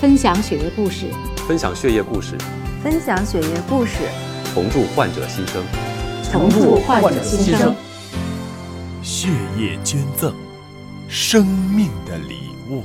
分享血液故事，分享血液故事，分享血液故事，重铸患者新生，重铸患者新生。血液捐赠，生命的礼物。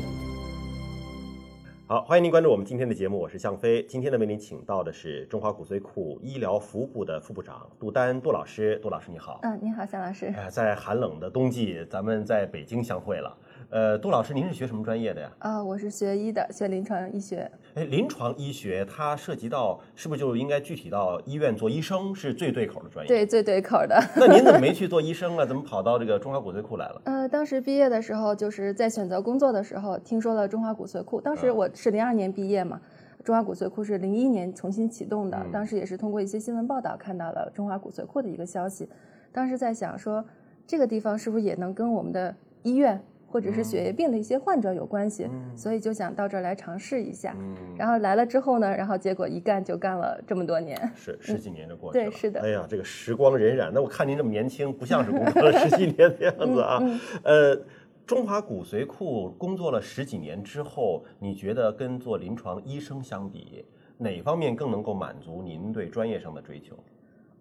好，欢迎您关注我们今天的节目，我是向飞。今天呢，为您请到的是中华骨髓库医疗服务部的副部长杜丹杜老师。杜老师你好。嗯，你好，向老师。哎，在寒冷的冬季，咱们在北京相会了。呃，杜老师，您是学什么专业的呀？啊，我是学医的，学临床医学。哎，临床医学它涉及到是不是就应该具体到医院做医生是最对口的专业？对，最对口的。那您怎么没 去做医生啊？怎么跑到这个中华骨髓库来了？呃，当时毕业的时候，就是在选择工作的时候，听说了中华骨髓库。当时我是零二年毕业嘛，中华骨髓库是零一年重新启动的。当时也是通过一些新闻报道看到了中华骨髓库的一个消息。当时在想说，这个地方是不是也能跟我们的医院？或者是血液病的一些患者有关系，所以就想到这儿来尝试一下。然后来了之后呢，然后结果一干就干了这么多年，是十几年的过去了。对，是的。哎呀，这个时光荏苒，那我看您这么年轻，不像是工作了 十几年的样子啊。呃，中华骨髓库工作了十几年之后，你觉得跟做临床医生相比，哪方面更能够满足您对专业上的追求？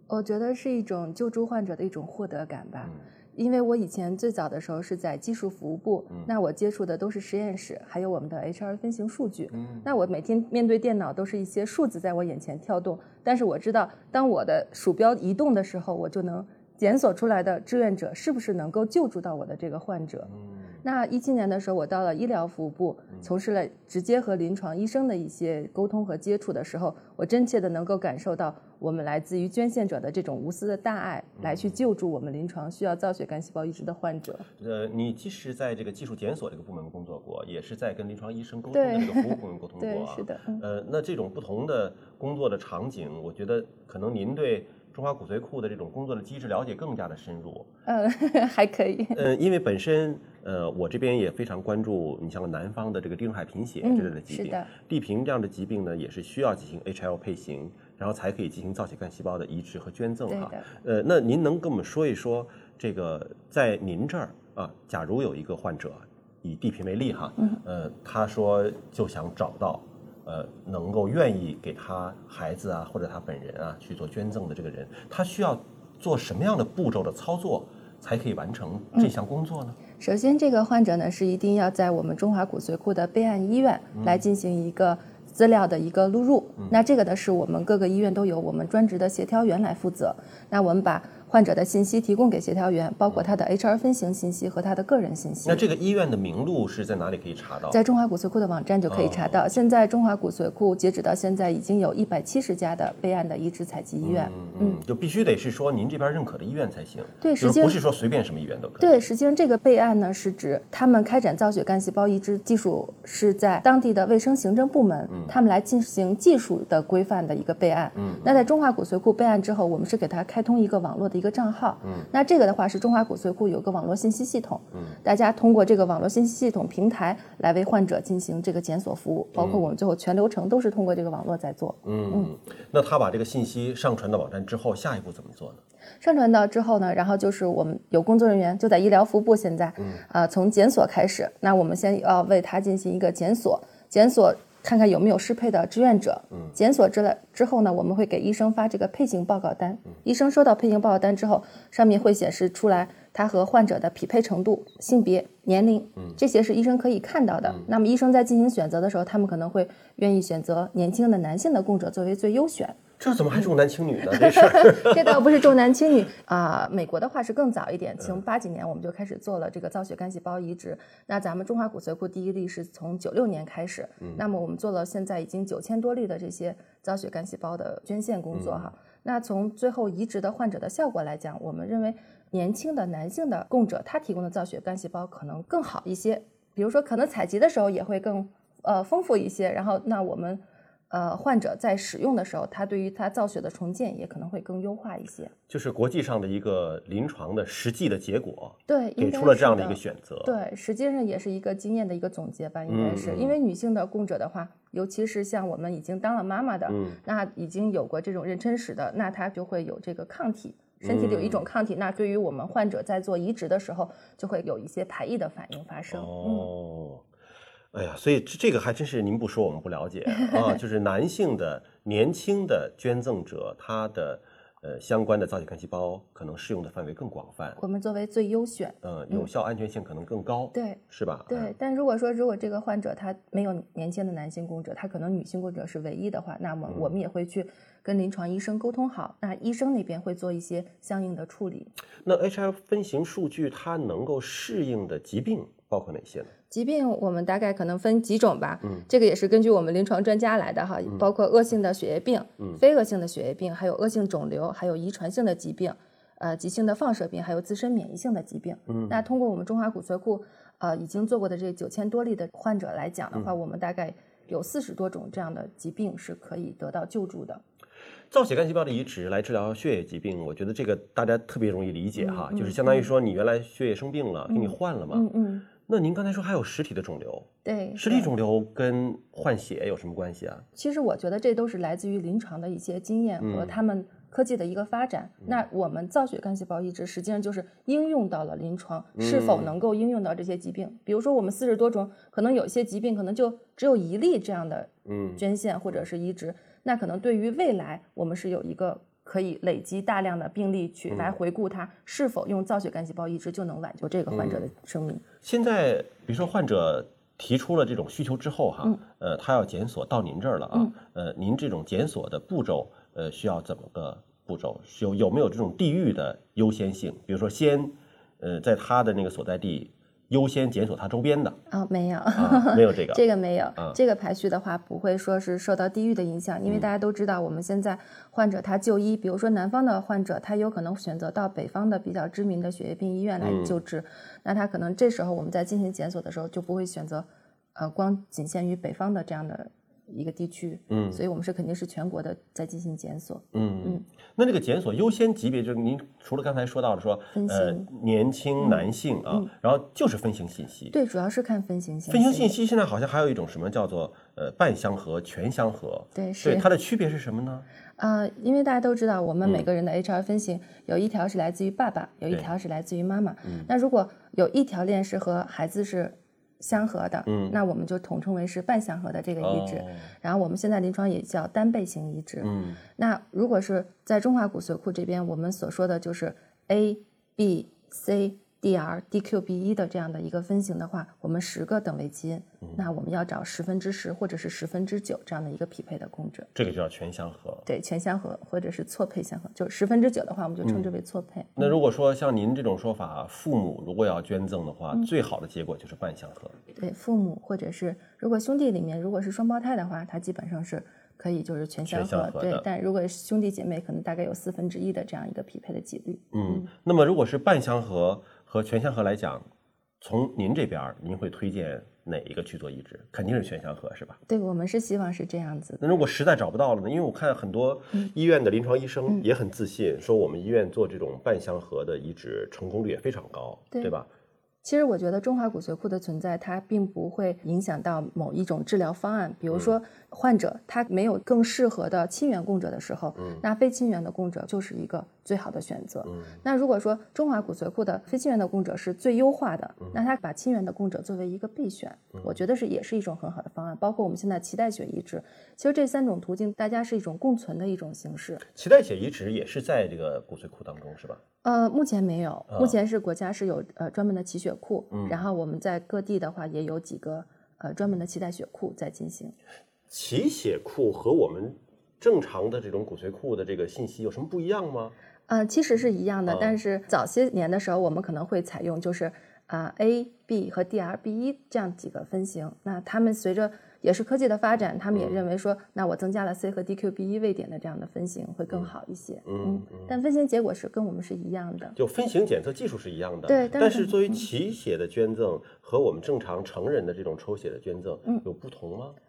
我觉得是一种救助患者的一种获得感吧。因为我以前最早的时候是在技术服务部，那我接触的都是实验室，还有我们的 HR 分型数据。那我每天面对电脑都是一些数字在我眼前跳动，但是我知道，当我的鼠标移动的时候，我就能检索出来的志愿者是不是能够救助到我的这个患者。那一七年的时候，我到了医疗服务部，从事了直接和临床医生的一些沟通和接触的时候，我真切的能够感受到我们来自于捐献者的这种无私的大爱，来去救助我们临床需要造血干细胞移植的患者。呃，你既是在这个技术检索这个部门工作过，也是在跟临床医生沟通的这个服务部门沟通 过。对，是的。呃，那这种不同的工作的场景，我觉得可能您对。中华骨髓库的这种工作的机制了解更加的深入，嗯，还可以。嗯，因为本身，呃，我这边也非常关注，你像南方的这个地中海贫血之类的疾病，地贫这样的疾病呢，也是需要进行 HL 配型，然后才可以进行造血干细胞的移植和捐赠哈。呃，那您能跟我们说一说，这个在您这儿啊，假如有一个患者以地贫为例哈，呃，他说就想找到。呃，能够愿意给他孩子啊，或者他本人啊去做捐赠的这个人，他需要做什么样的步骤的操作，才可以完成这项工作呢？首先，这个患者呢是一定要在我们中华骨髓库的备案医院来进行一个资料的一个录入。那这个呢是我们各个医院都有我们专职的协调员来负责。那我们把。患者的信息提供给协调员，包括他的 HR 分型信息和他的个人信息。那这个医院的名录是在哪里可以查到？在中华骨髓库的网站就可以查到。现在中华骨髓库截止到现在已经有一百七十家的备案的移植采集医院。嗯，嗯就必须得是说您这边认可的医院才行。对，实际不是说随便什么医院都可以。对，实际上这个备案呢是指他们开展造血干细胞移植技术是在当地的卫生行政部门，他们来进行技术的规范的一个备案。嗯，那在中华骨髓库备案之后，我们是给他开通一个网络的一个账号。嗯。那这个的话是中华骨髓库有个网络信息系统，嗯，大家通过这个网络信息系统平台来为患者进行这个检索服务，包括我们最后全流程都是通过这个网络在做。嗯嗯，那他把这个信息上传到网站之后，下一步怎么做呢？上传到之后呢，然后就是我们有工作人员就在医疗服务部，现在，嗯啊，从检索开始，那我们先要为他进行一个检索，检索。看看有没有适配的志愿者，检索之了之后呢，我们会给医生发这个配型报告单。医生收到配型报告单之后，上面会显示出来他和患者的匹配程度、性别、年龄，这些是医生可以看到的。那么医生在进行选择的时候，他们可能会愿意选择年轻的男性的供者作为最优选。这怎么还重男轻女呢？这事儿，这倒不是重男轻女啊。美国的话是更早一点，从八几年我们就开始做了这个造血干细胞移植。那咱们中华骨髓库第一例是从九六年开始，那么我们做了现在已经九千多例的这些造血干细胞的捐献工作哈。那从最后移植的患者的效果来讲，我们认为年轻的男性的供者他提供的造血干细胞可能更好一些，比如说可能采集的时候也会更呃丰富一些。然后那我们。呃，患者在使用的时候，他对于他造血的重建也可能会更优化一些。就是国际上的一个临床的实际的结果，对，给出了这样的一个选择。对，实际上也是一个经验的一个总结吧，应该是。因为女性的供者的话，尤其是像我们已经当了妈妈的，那已经有过这种妊娠史的，那她就会有这个抗体，身体里有一种抗体，那对于我们患者在做移植的时候，就会有一些排异的反应发生。哦。哎呀，所以这这个还真是您不说我们不了解啊，就是男性的年轻的捐赠者，他的。呃，相关的造血干细胞可能适用的范围更广泛。我们作为最优选，嗯，有效安全性可能更高，对，是吧？对。但如果说如果这个患者他没有年轻的男性供者，他可能女性供者是唯一的话，那么我们也会去跟临床医生沟通好，那医生那边会做一些相应的处理。那 HL 分型数据它能够适应的疾病包括哪些呢？疾病我们大概可能分几种吧，嗯，这个也是根据我们临床专家来的哈，包括恶性的血液病、非恶性的血液病，还有恶性肿瘤，还有遗传性的疾病，呃，急性的放射病，还有自身免疫性的疾病。嗯，那通过我们中华骨髓库呃已经做过的这九千多例的患者来讲的话，我们大概有四十多种这样的疾病是可以得到救助的。造血干细胞的移植来治疗血液疾病，我觉得这个大家特别容易理解哈，就是相当于说你原来血液生病了，给你换了嘛。嗯嗯。那您刚才说还有实体的肿瘤，对，实体肿瘤跟换血有什么关系啊？其实我觉得这都是来自于临床的一些经验和他们科技的一个发展。那我们造血干细胞移植实际上就是应用到了临床，是否能够应用到这些疾病？比如说我们四十多种，可能有些疾病可能就只有一例这样的捐献或者是移植，那可能对于未来我们是有一个。可以累积大量的病例去来回顾它是否用造血干细胞移植就能挽救这个患者的生命。现在，比如说患者提出了这种需求之后，哈，呃，他要检索到您这儿了啊，呃，您这种检索的步骤，呃，需要怎么个步骤？有有没有这种地域的优先性？比如说，先，呃，在他的那个所在地。优先检索它周边的。啊，没有，没有这个，这个没有，这个排序的话不会说是受到地域的影响，因为大家都知道，我们现在患者他就医，比如说南方的患者，他有可能选择到北方的比较知名的血液病医院来救治，那他可能这时候我们在进行检索的时候就不会选择，呃，光仅限于北方的这样的。一个地区，嗯，所以我们是肯定是全国的在进行检索，嗯嗯。那这个检索优先级别就是您除了刚才说到的说，呃，年轻男性啊，然后就是分型信息，对，主要是看分型信息。分型信息现在好像还有一种什么叫做呃半相合、全相合，对，是它的区别是什么呢？呃，因为大家都知道，我们每个人的 HR 分型有一条是来自于爸爸，有一条是来自于妈妈。那如果有一条链是和孩子是。相合的，嗯，那我们就统称为是半相合的这个移植，然后我们现在临床也叫单倍型移植，嗯，那如果是在中华骨髓库这边，我们所说的就是 A、B、C。Dr DQB1 的这样的一个分型的话，我们十个等位基因，那我们要找十分之十或者是十分之九这样的一个匹配的供者，这个叫全相合。对，全相合或者是错配相合，就十分之九的话，我们就称之为错配。那如果说像您这种说法，父母如果要捐赠的话，最好的结果就是半相合。对，父母或者是如果兄弟里面如果是双胞胎的话，它基本上是可以就是全相合。对，但如果兄弟姐妹，可能大概有四分之一的这样一个匹配的几率。嗯，那么如果是半相合。和全相合来讲，从您这边您会推荐哪一个去做移植？肯定是全相合，是吧？对，我们是希望是这样子。那如果实在找不到了呢？因为我看很多医院的临床医生也很自信，说我们医院做这种半相合的移植成功率也非常高，对吧？其实我觉得中华骨髓库的存在，它并不会影响到某一种治疗方案。比如说，患者他没有更适合的亲缘供者的时候，那非亲缘的供者就是一个最好的选择。那如果说中华骨髓库的非亲缘的供者是最优化的，那他把亲缘的供者作为一个备选，我觉得是也是一种很好的方案。包括我们现在脐带血移植，其实这三种途径大家是一种共存的一种形式。脐带血移植也是在这个骨髓库当中，是吧？呃，目前没有，目前是国家是有呃专门的脐血库，然后我们在各地的话也有几个呃专门的脐带血库在进行。脐血库和我们正常的这种骨髓库的这个信息有什么不一样吗？呃，其实是一样的，但是早些年的时候我们可能会采用就是啊 A、B 和 DRB 这样几个分型，那他们随着。也是科技的发展，他们也认为说，那我增加了 C 和 DQB1 位点的这样的分型会更好一些。嗯，但分型结果是跟我们是一样的，就分型检测技术是一样的。对，但是作为脐血的捐赠和我们正常成人的这种抽血的捐赠有不同吗？嗯，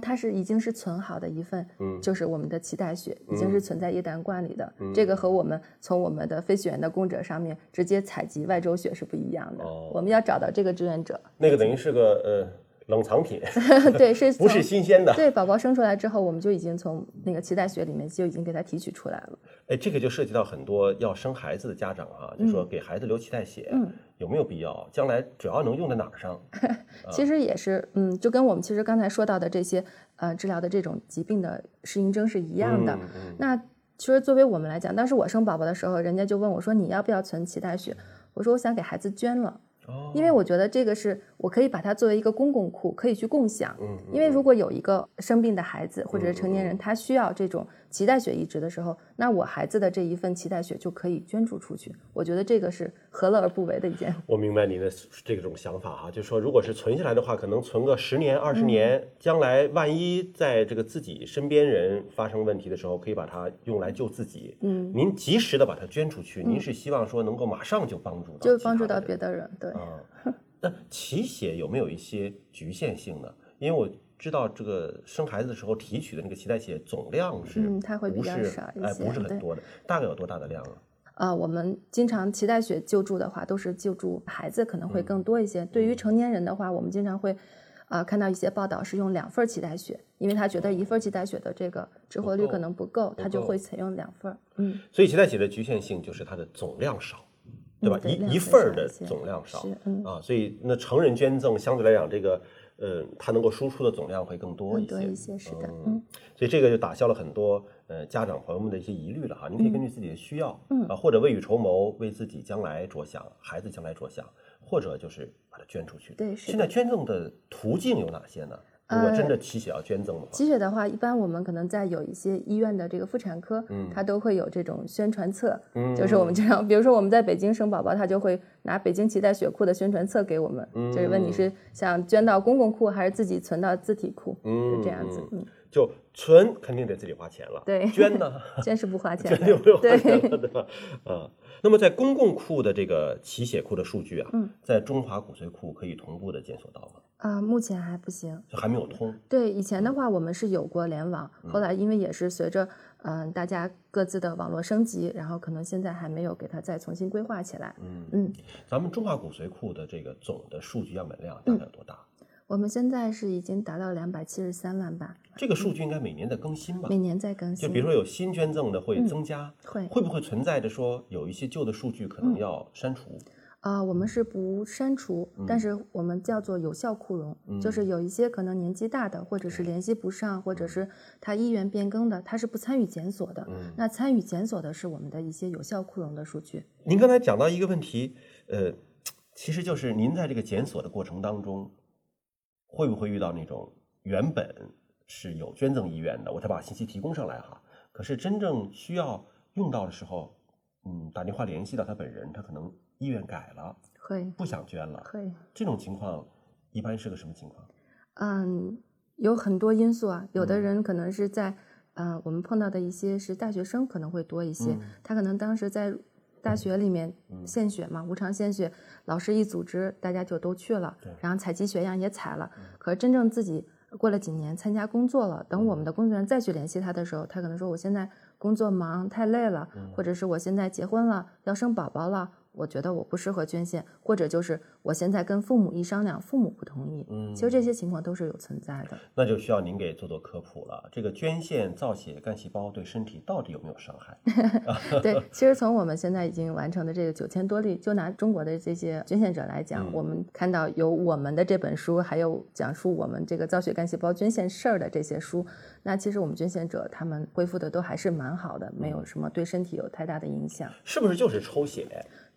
它是已经是存好的一份，嗯，就是我们的脐带血已经是存在液氮罐里的，这个和我们从我们的非血缘的供者上面直接采集外周血是不一样的。哦，我们要找到这个志愿者，那个等于是个呃。冷藏品，对，是 不是新鲜的？对，宝宝生出来之后，我们就已经从那个脐带血里面就已经给它提取出来了。哎，这个就涉及到很多要生孩子的家长啊，就说给孩子留脐带血，嗯，有没有必要？将来主要能用在哪儿上？其实也是，嗯，就跟我们其实刚才说到的这些呃治疗的这种疾病的适应症是一样的。那其实作为我们来讲，当时我生宝宝的时候，人家就问我说：“你要不要存脐带血？”我说：“我想给孩子捐了。”因为我觉得这个是我可以把它作为一个公共库，可以去共享。嗯，因为如果有一个生病的孩子或者是成年人，他需要这种脐带血移植的时候，那我孩子的这一份脐带血就可以捐助出去。我觉得这个是何乐而不为的一件。我明白您的这种想法哈，就是说，如果是存下来的话，可能存个十年、二十年，将来万一在这个自己身边人发生问题的时候，可以把它用来救自己。嗯，您及时的把它捐出去，您是希望说能够马上就帮助到，就帮助到别的人，对。那脐血有没有一些局限性呢？因为我知道这个生孩子的时候提取的那个脐带血总量是，嗯，它会比较少一些，哎，不是很多的，大概有多大的量啊？啊，我们经常脐带血救助的话，都是救助孩子可能会更多一些。对于成年人的话，我们经常会啊看到一些报道是用两份脐带血，因为他觉得一份脐带血的这个治活率可能不够，他就会采用两份。嗯，所以脐带血的局限性就是它的总量少。对吧？一一份儿的总量少啊，所以那成人捐赠相对来讲，这个呃，它能够输出的总量会更多一些。一些是的，嗯。所以这个就打消了很多呃家长朋友们的一些疑虑了哈。您可以根据自己的需要，嗯啊，或者未雨绸缪，为自己将来着想，孩子将来着想，或者就是把它捐出去。对，现在捐赠的途径有哪些呢？如果真的脐血要捐赠的话，脐血的话，一般我们可能在有一些医院的这个妇产科，嗯，它都会有这种宣传册，嗯，就是我们经常，比如说我们在北京生宝宝，他就会拿北京脐带血库的宣传册给我们，嗯，就是问你是想捐到公共库还是自己存到自体库，嗯，是这样子，嗯，就存肯定得自己花钱了，对，捐呢，捐是不花钱，捐就不用花钱了，对吧？啊，那么在公共库的这个脐血库的数据啊，在中华骨髓库可以同步的检索到吗？啊，目前还不行，就还没有通。对，以前的话我们是有过联网，后来因为也是随着嗯大家各自的网络升级，然后可能现在还没有给它再重新规划起来。嗯嗯，咱们中华骨髓库的这个总的数据样本量大概有多大？我们现在是已经达到两百七十三万吧。这个数据应该每年在更新吧？每年在更新。就比如说有新捐赠的会增加，会会不会存在着说有一些旧的数据可能要删除？啊，我们是不删除，但是我们叫做有效库容，就是有一些可能年纪大的，或者是联系不上，或者是他意愿变更的，他是不参与检索的。那参与检索的是我们的一些有效库容的数据。您刚才讲到一个问题，呃，其实就是您在这个检索的过程当中，会不会遇到那种原本是有捐赠意愿的，我才把信息提供上来哈，可是真正需要用到的时候，嗯，打电话联系到他本人，他可能。意愿改了，会不想捐了，会这种情况一般是个什么情况？嗯，有很多因素啊。有的人可能是在，呃，我们碰到的一些是大学生可能会多一些，他可能当时在大学里面献血嘛，无偿献血，老师一组织，大家就都去了，然后采集血样也采了。可是真正自己过了几年参加工作了，等我们的工作人员再去联系他的时候，他可能说我现在工作忙太累了，或者是我现在结婚了要生宝宝了。我觉得我不适合捐献，或者就是我现在跟父母一商量，父母不同意。嗯，其实这些情况都是有存在的。那就需要您给做做科普了。这个捐献造血干细胞对身体到底有没有伤害？对，其实从我们现在已经完成的这个九千多例，就拿中国的这些捐献者来讲，我们看到有我们的这本书，还有讲述我们这个造血干细胞捐献事儿的这些书，那其实我们捐献者他们恢复的都还是蛮好的，没有什么对身体有太大的影响。是不是就是抽血？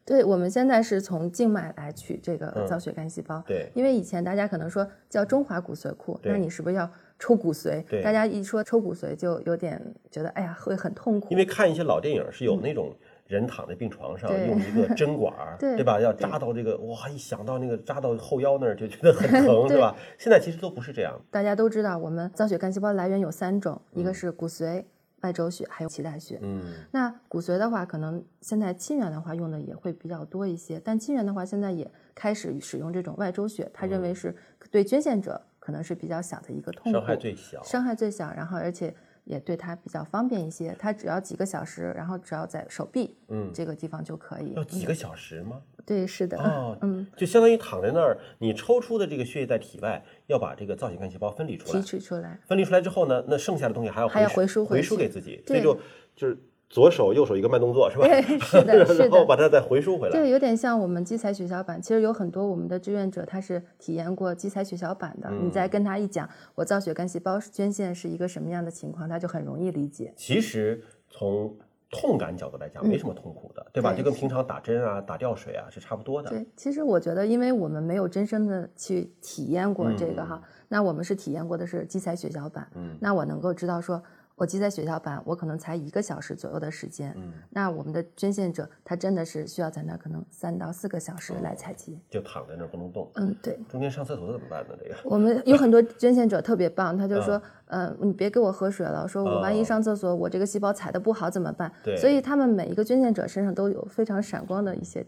对，我们现在是从静脉来取这个造血干细胞。对，因为以前大家可能说叫中华骨髓库，那你是不是要抽骨髓？对，大家一说抽骨髓就有点觉得，哎呀，会很痛苦。因为看一些老电影是有那种人躺在病床上，用一个针管，对吧？要扎到这个，哇，一想到那个扎到后腰那儿就觉得很 疼，对吧？现在其实都不是这样。大家都知道，我们造血干细胞来源有三种，一个是骨髓。外周血还有脐带血，嗯，那骨髓的话，可能现在亲缘的话用的也会比较多一些，但亲缘的话现在也开始使用这种外周血，他认为是对捐献者可能是比较小的一个痛苦，伤害最小，伤害最小，然后而且。也对他比较方便一些，他只要几个小时，然后只要在手臂，嗯，这个地方就可以。要几个小时吗？对，是的。哦，嗯，就相当于躺在那儿，你抽出的这个血液在体外，要把这个造血干细胞分离出来。提取出来。分离出来之后呢，那剩下的东西还要还要回输回输给自己，所以就就是左手右手一个慢动作是吧？对，是的，是的。然后把它再回输回来。这个，有点像我们基材血小板。其实有很多我们的志愿者他是体验过基材血小板的。你再跟他一讲，我造血干细胞捐献是一个什么样的情况，他就很容易理解。其实从痛感角度来讲，没什么痛苦的，对吧？就跟平常打针啊、打吊水啊是差不多的。对，其实我觉得，因为我们没有真身的去体验过这个哈，那我们是体验过的是基材血小板。嗯，那我能够知道说。我记在血小板，我可能才一个小时左右的时间。嗯，那我们的捐献者他真的是需要在那可能三到四个小时来采集，就躺在那儿不能动。嗯，对。中间上厕所怎么办呢？这个我们有很多捐献者特别棒，他就说，嗯，你别给我喝水了，说我万一上厕所，我这个细胞采的不好怎么办？对。所以他们每一个捐献者身上都有非常闪光的一些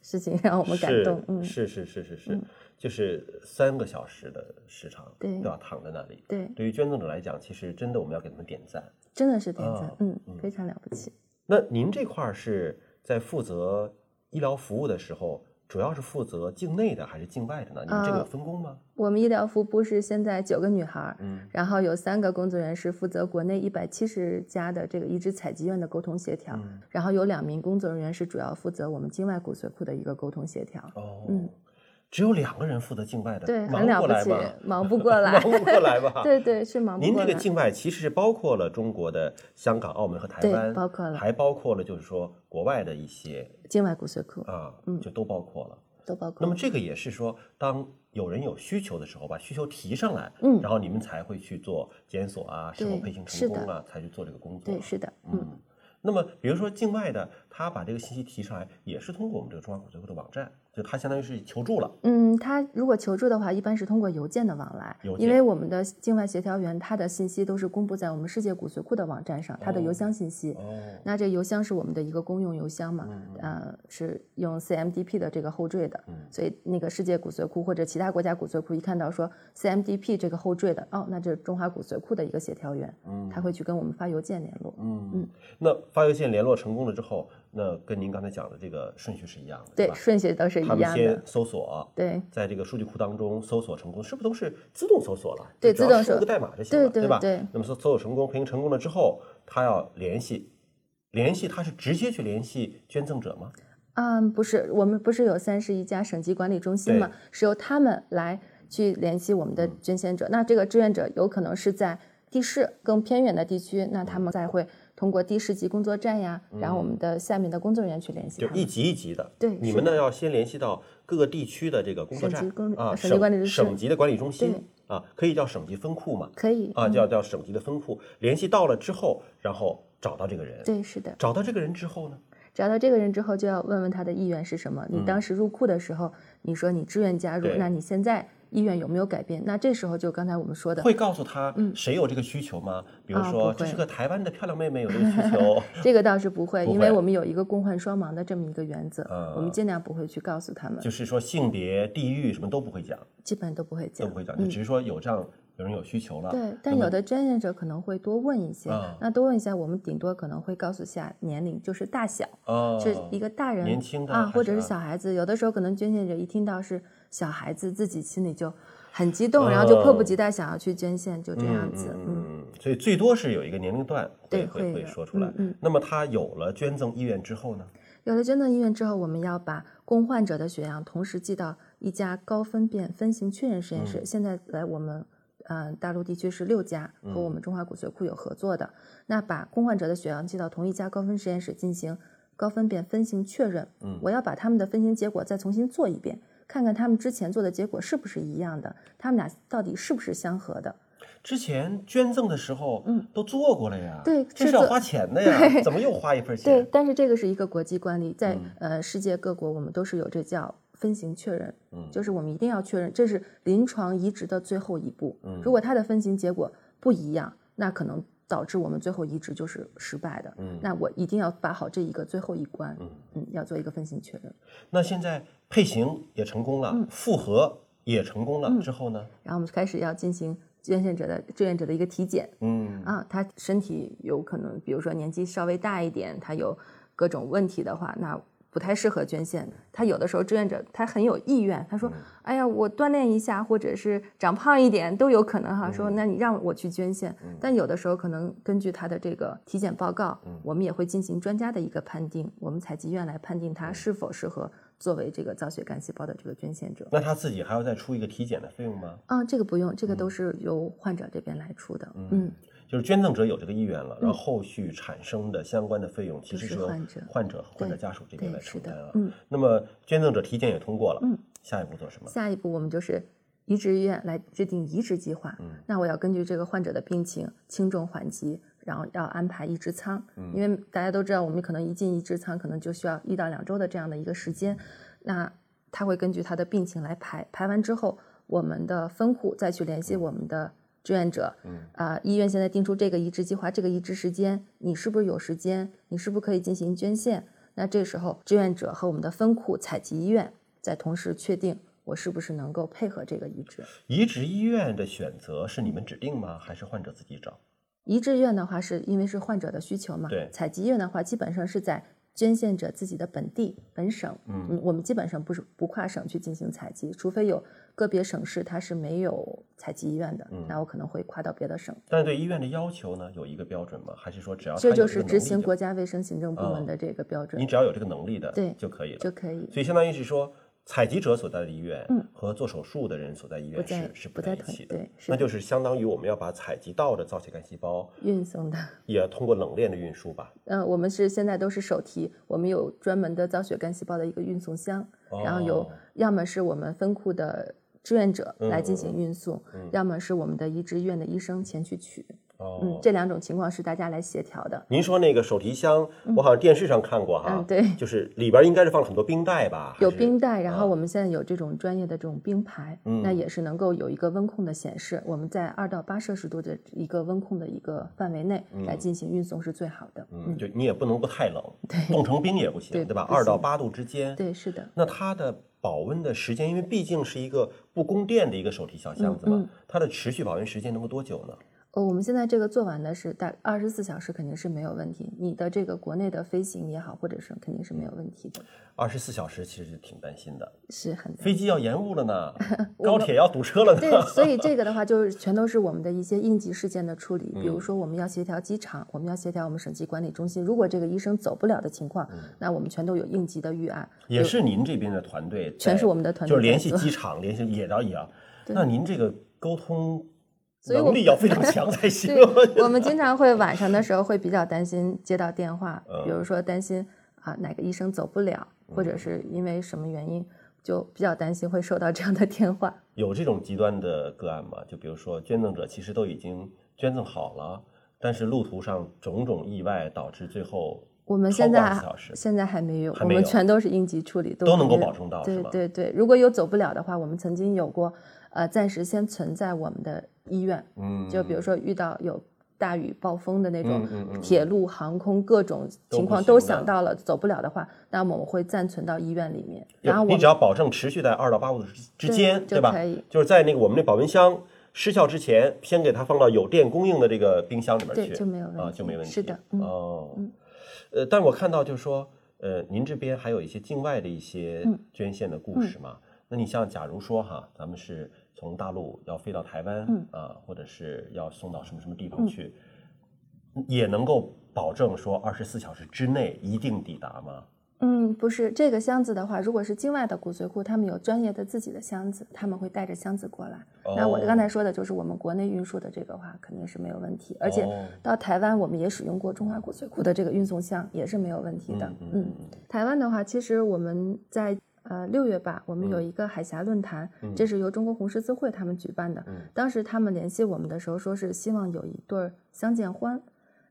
事情，让我们感动。嗯，是是是是是。就是三个小时的时长，对，都要躺在那里。对，对于捐赠者来讲，其实真的我们要给他们点赞，真的是点赞，嗯，非常了不起。那您这块是在负责医疗服务的时候，主要是负责境内的还是境外的呢？你们这个有分工吗？我们医疗服务部是现在九个女孩，嗯，然后有三个工作人员是负责国内一百七十家的这个移植采集院的沟通协调，然后有两名工作人员是主要负责我们境外骨髓库的一个沟通协调。哦，嗯。只有两个人负责境外的，对，很了不起，忙不过 来，忙不过来吧？对对，是忙不过来。您这个境外其实是包括了中国的香港、澳门和台湾，包括了，还包括了就是说国外的一些境外骨髓库啊，嗯，就都包括了，都包括。那么这个也是说，当有人有需求的时候，把需求提上来，嗯，然后你们才会去做检索啊，是否配型成功啊，才去做这个工作。对，是的，嗯。那么，比如说境外的，他把这个信息提上来，也是通过我们这个中华骨髓库的网站，就他相当于是求助了。嗯，他如果求助的话，一般是通过邮件的往来，因为我们的境外协调员他的信息都是公布在我们世界骨髓库的网站上，他的邮箱信息。哦。那这邮箱是我们的一个公用邮箱嘛？嗯。呃，是用 CMDP 的这个后缀的，所以那个世界骨髓库或者其他国家骨髓库一看到说 CMDP 这个后缀的，哦，那这是中华骨髓库的一个协调员，嗯，他会去跟我们发邮件联络。嗯嗯。那。发邮件联络成功了之后，那跟您刚才讲的这个顺序是一样的，对，顺序都是一样的。他们先搜索，对，在这个数据库当中搜索成功，是不是都是自动搜索了？对，自动输个代码就行了，对吧？对。那么搜搜索成功，配型成功了之后，他要联系，联系他是直接去联系捐赠者吗？嗯，不是，我们不是有三十一家省级管理中心吗？是由他们来去联系我们的捐献者。那这个志愿者有可能是在地市更偏远的地区，那他们才会。通过地市级工作站呀，然后我们的下面的工作人员去联系，就一级一级的。对，你们呢要先联系到各个地区的这个工作站啊，省级管理省级的管理中心啊，可以叫省级分库嘛？可以啊，叫叫省级的分库。联系到了之后，然后找到这个人。对，是的。找到这个人之后呢？找到这个人之后，就要问问他的意愿是什么。你当时入库的时候，你说你志愿加入，那你现在？意愿有没有改变？那这时候就刚才我们说的，会告诉他谁有这个需求吗？比如说这是个台湾的漂亮妹妹有这个需求，这个倒是不会，因为我们有一个共患双盲的这么一个原则，我们尽量不会去告诉他们。就是说性别、地域什么都不会讲，基本都不会讲，都不会讲，就只是说有这样有人有需求了。对，但有的捐献者可能会多问一些，那多问一下，我们顶多可能会告诉下年龄，就是大小，是一个大人、年轻的啊，或者是小孩子。有的时候可能捐献者一听到是小孩子，自己心里就。很激动，然后就迫不及待想要去捐献，就这样子。嗯，所以最多是有一个年龄段会会会说出来。嗯，那么他有了捐赠意愿之后呢？有了捐赠意愿之后，我们要把供患者的血样同时寄到一家高分辨分型确认实验室。现在来我们呃大陆地区是六家和我们中华骨髓库有合作的。那把供患者的血样寄到同一家高分实验室进行高分辨分型确认。嗯，我要把他们的分型结果再重新做一遍。看看他们之前做的结果是不是一样的，他们俩到底是不是相合的？之前捐赠的时候，嗯，都做过了呀。对，这是要花钱的呀，怎么又花一份 钱？对，但是这个是一个国际惯例，在呃世界各国，我们都是有这叫分型确认，嗯，就是我们一定要确认，这是临床移植的最后一步。嗯，如果它的分型结果不一样，那可能。导致我们最后移植就是失败的。嗯，那我一定要把好这一个最后一关。嗯嗯，要做一个分型确认。那现在配型也成功了，复合也成功了之后呢？然后我们开始要进行捐献者的志愿者的一个体检。嗯啊，他身体有可能，比如说年纪稍微大一点，他有各种问题的话，那不太适合捐献，他有的时候志愿者他很有意愿，他说：“哎呀，我锻炼一下，或者是长胖一点都有可能哈。”说那你让我去捐献，但有的时候可能根据他的这个体检报告，我们也会进行专家的一个判定，我们采集院来判定他是否适合作为这个造血干细胞的这个捐献者。那他自己还要再出一个体检的费用吗？啊，这个不用，这个都是由患者这边来出的。嗯。就是捐赠者有这个意愿了，然后后续产生的相关的费用，其实是由患者患者家属这边来承担啊。嗯，那么捐赠者体检也通过了，嗯，下一步做什么？下一步我们就是移植医院来制定移植计划。嗯，那我要根据这个患者的病情轻重缓急，然后要安排移植舱。嗯，因为大家都知道，我们可能一进移植舱，可能就需要一到两周的这样的一个时间。那他会根据他的病情来排，排完之后，我们的分库再去联系我们的。志愿者，嗯啊，医院现在定出这个移植计划，这个移植时间，你是不是有时间？你是不是可以进行捐献？那这时候，志愿者和我们的分库采集医院在同时确定我是不是能够配合这个移植。移植医院的选择是你们指定吗？还是患者自己找？移植院的话，是因为是患者的需求嘛？对。采集医院的话，基本上是在。捐献者自己的本地本省，嗯，我们基本上不是不跨省去进行采集，除非有个别省市它是没有采集医院的，那我可能会跨到别的省。但是对医院的要求呢，有一个标准吗？还是说只要这就是执行国家卫生行政部门的这个标准？你只要有这个能力的，对就可以了，就可以。所以相当于是说。采集者所在的医院和做手术的人所在医院是是不在一起的，对，那就是相当于我们要把采集到的造血干细胞运送的，也通过冷链的运输吧。嗯，我们是现在都是手提，我们有专门的造血干细胞的一个运送箱，然后有要么是我们分库的志愿者来进行运送，要么是我们的移植医院的医生前去取。嗯，这两种情况是大家来协调的。您说那个手提箱，我好像电视上看过哈，对，就是里边应该是放了很多冰袋吧？有冰袋，然后我们现在有这种专业的这种冰牌，那也是能够有一个温控的显示。我们在二到八摄氏度的一个温控的一个范围内来进行运送是最好的。嗯，就你也不能不太冷，对，冻成冰也不行，对吧？二到八度之间，对，是的。那它的保温的时间，因为毕竟是一个不供电的一个手提小箱子嘛，它的持续保温时间能够多久呢？哦，我们现在这个做完的是大二十四小时，肯定是没有问题。你的这个国内的飞行也好，或者是肯定是没有问题的。二十四小时其实挺担心的，是很飞机要延误了呢，高铁要堵车了呢。对，所以 这个的话就是全都是我们的一些应急事件的处理。比如说我们要协调机场，我们要协调我们省级管理中心。如果这个医生走不了的情况，那我们全都有应急的预案。也是您这边的团队，全是我们的团队，就是联系机场，联系也到也要。那您这个沟通。能力要非常强 才行。我们经常会晚上的时候会比较担心接到电话，比如说担心啊哪个医生走不了，或者是因为什么原因，就比较担心会收到这样的电话。有这种极端的个案吗？就比如说捐赠者其实都已经捐赠好了，但是路途上种种意外导致最后我们现在现在还没有，我们全都是应急处理，都能够保证到。对对对，如果有走不了的话，我们曾经有过。呃，暂时先存在我们的医院，嗯，就比如说遇到有大雨暴风的那种，铁路、航空各种情况都想到了，走不了的话，那么我们会暂存到医院里面。然后你只要保证持续在二到八度之间，对吧？可以，就是在那个我们那保温箱失效之前，先给它放到有电供应的这个冰箱里面去，就没有问题啊，就没问题。是的，哦，呃，但我看到就是说，呃，您这边还有一些境外的一些捐献的故事嘛？那你像假如说哈，咱们是。从大陆要飞到台湾啊，或者是要送到什么什么地方去，也能够保证说二十四小时之内一定抵达吗？嗯，不是这个箱子的话，如果是境外的骨髓库，他们有专业的自己的箱子，他们会带着箱子过来。那我刚才说的就是我们国内运输的这个话，肯定是没有问题。而且到台湾，我们也使用过中华骨髓库的这个运送箱，也是没有问题的。嗯，台湾的话，其实我们在。呃，六月吧，我们有一个海峡论坛，这是由中国红十字会他们举办的。当时他们联系我们的时候，说是希望有一对儿相见欢。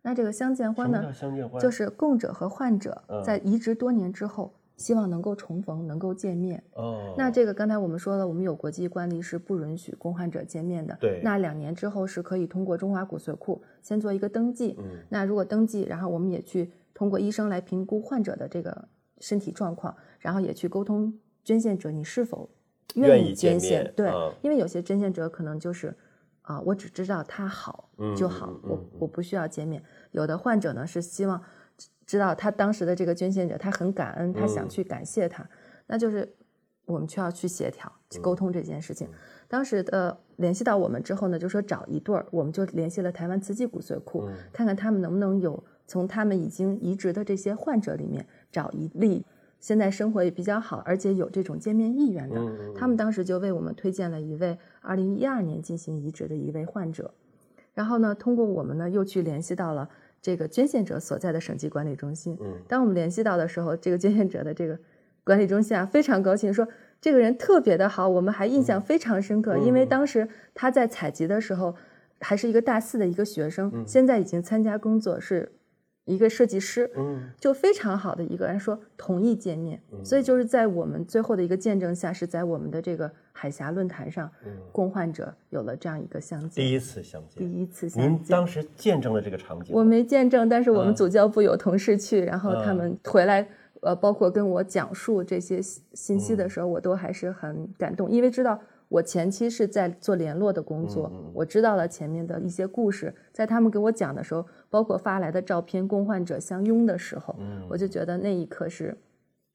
那这个相见欢呢，就是供者和患者在移植多年之后，希望能够重逢，能够见面。哦。那这个刚才我们说了，我们有国际惯例是不允许供患者见面的。对。那两年之后是可以通过中华骨髓库先做一个登记。嗯。那如果登记，然后我们也去通过医生来评估患者的这个。身体状况，然后也去沟通捐献者你是否愿意捐献。对，因为有些捐献者可能就是啊，我只知道他好就好，我我不需要见面。有的患者呢是希望知道他当时的这个捐献者，他很感恩，他想去感谢他，那就是我们需要去协调、去沟通这件事情。当时的联系到我们之后呢，就说找一对儿，我们就联系了台湾慈济骨髓库，看看他们能不能有从他们已经移植的这些患者里面找一例，现在生活也比较好，而且有这种见面意愿的。他们当时就为我们推荐了一位二零一二年进行移植的一位患者，然后呢，通过我们呢又去联系到了。这个捐献者所在的省级管理中心，嗯，当我们联系到的时候，这个捐献者的这个管理中心啊，非常高兴，说这个人特别的好，我们还印象非常深刻，因为当时他在采集的时候还是一个大四的一个学生，现在已经参加工作是。一个设计师，嗯，就非常好的一个人说同意见面，所以就是在我们最后的一个见证下，是在我们的这个海峡论坛上，嗯。共患者有了这样一个相见，第一次相见，第一次相见。您当时见证了这个场景？我没见证，但是我们组教部有同事去，然后他们回来，呃，包括跟我讲述这些信息的时候，我都还是很感动，因为知道。我前期是在做联络的工作，我知道了前面的一些故事，在他们给我讲的时候，包括发来的照片，共患者相拥的时候，我就觉得那一刻是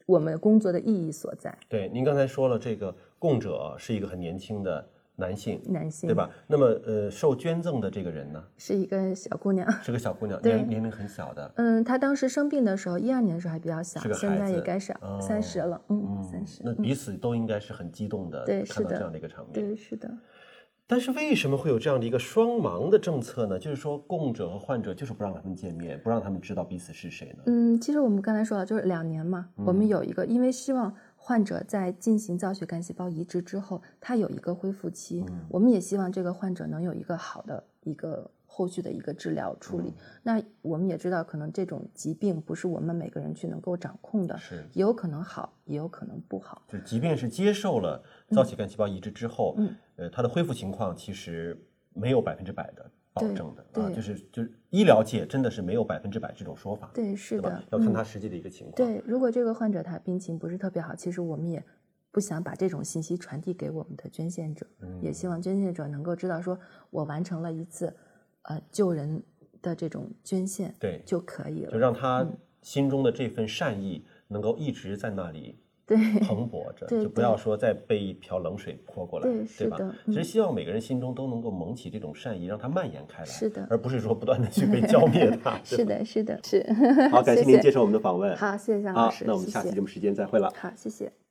我们工作的意义所在。对，您刚才说了，这个供者是一个很年轻的。男性，男性，对吧？那么，呃，受捐赠的这个人呢，是一个小姑娘，是个小姑娘，年年龄很小的。嗯，她当时生病的时候，一二年的时候还比较小，现在也该是三十了，嗯，三十。那彼此都应该是很激动的，对，看到这样的一个场面，对，是的。但是为什么会有这样的一个双盲的政策呢？就是说，供者和患者就是不让他们见面，不让他们知道彼此是谁呢？嗯，其实我们刚才说了，就是两年嘛，我们有一个，因为希望。患者在进行造血干细胞移植之后，他有一个恢复期。我们也希望这个患者能有一个好的一个后续的一个治疗处理。那我们也知道，可能这种疾病不是我们每个人去能够掌控的，是也有可能好，也有可能不好。就即便是接受了造血干细胞移植之后，嗯，呃，他的恢复情况其实没有百分之百的。保证的啊，就是就是医疗界真的是没有百分之百这种说法，对，是的，要看他实际的一个情况。对，如果这个患者他病情不是特别好，其实我们也不想把这种信息传递给我们的捐献者，也希望捐献者能够知道，说我完成了一次呃救人的这种捐献，对就可以了，就让他心中的这份善意能够一直在那里。对，蓬勃着，就不要说再被一瓢冷水泼过来，对吧？其实希望每个人心中都能够萌起这种善意，让它蔓延开来，是的，而不是说不断的去被浇灭 它。是的，是的，是。好，感谢您接受我们的访问。好，谢谢向老师。那我们下期节目时间再会了。好，谢谢。